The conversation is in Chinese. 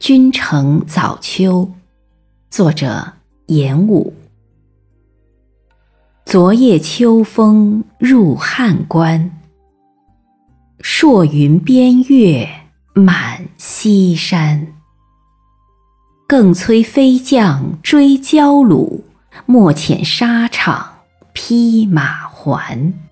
君城早秋，作者严武。昨夜秋风入汉关，朔云边月满西山。更催飞将追焦虏，莫遣沙场披马还。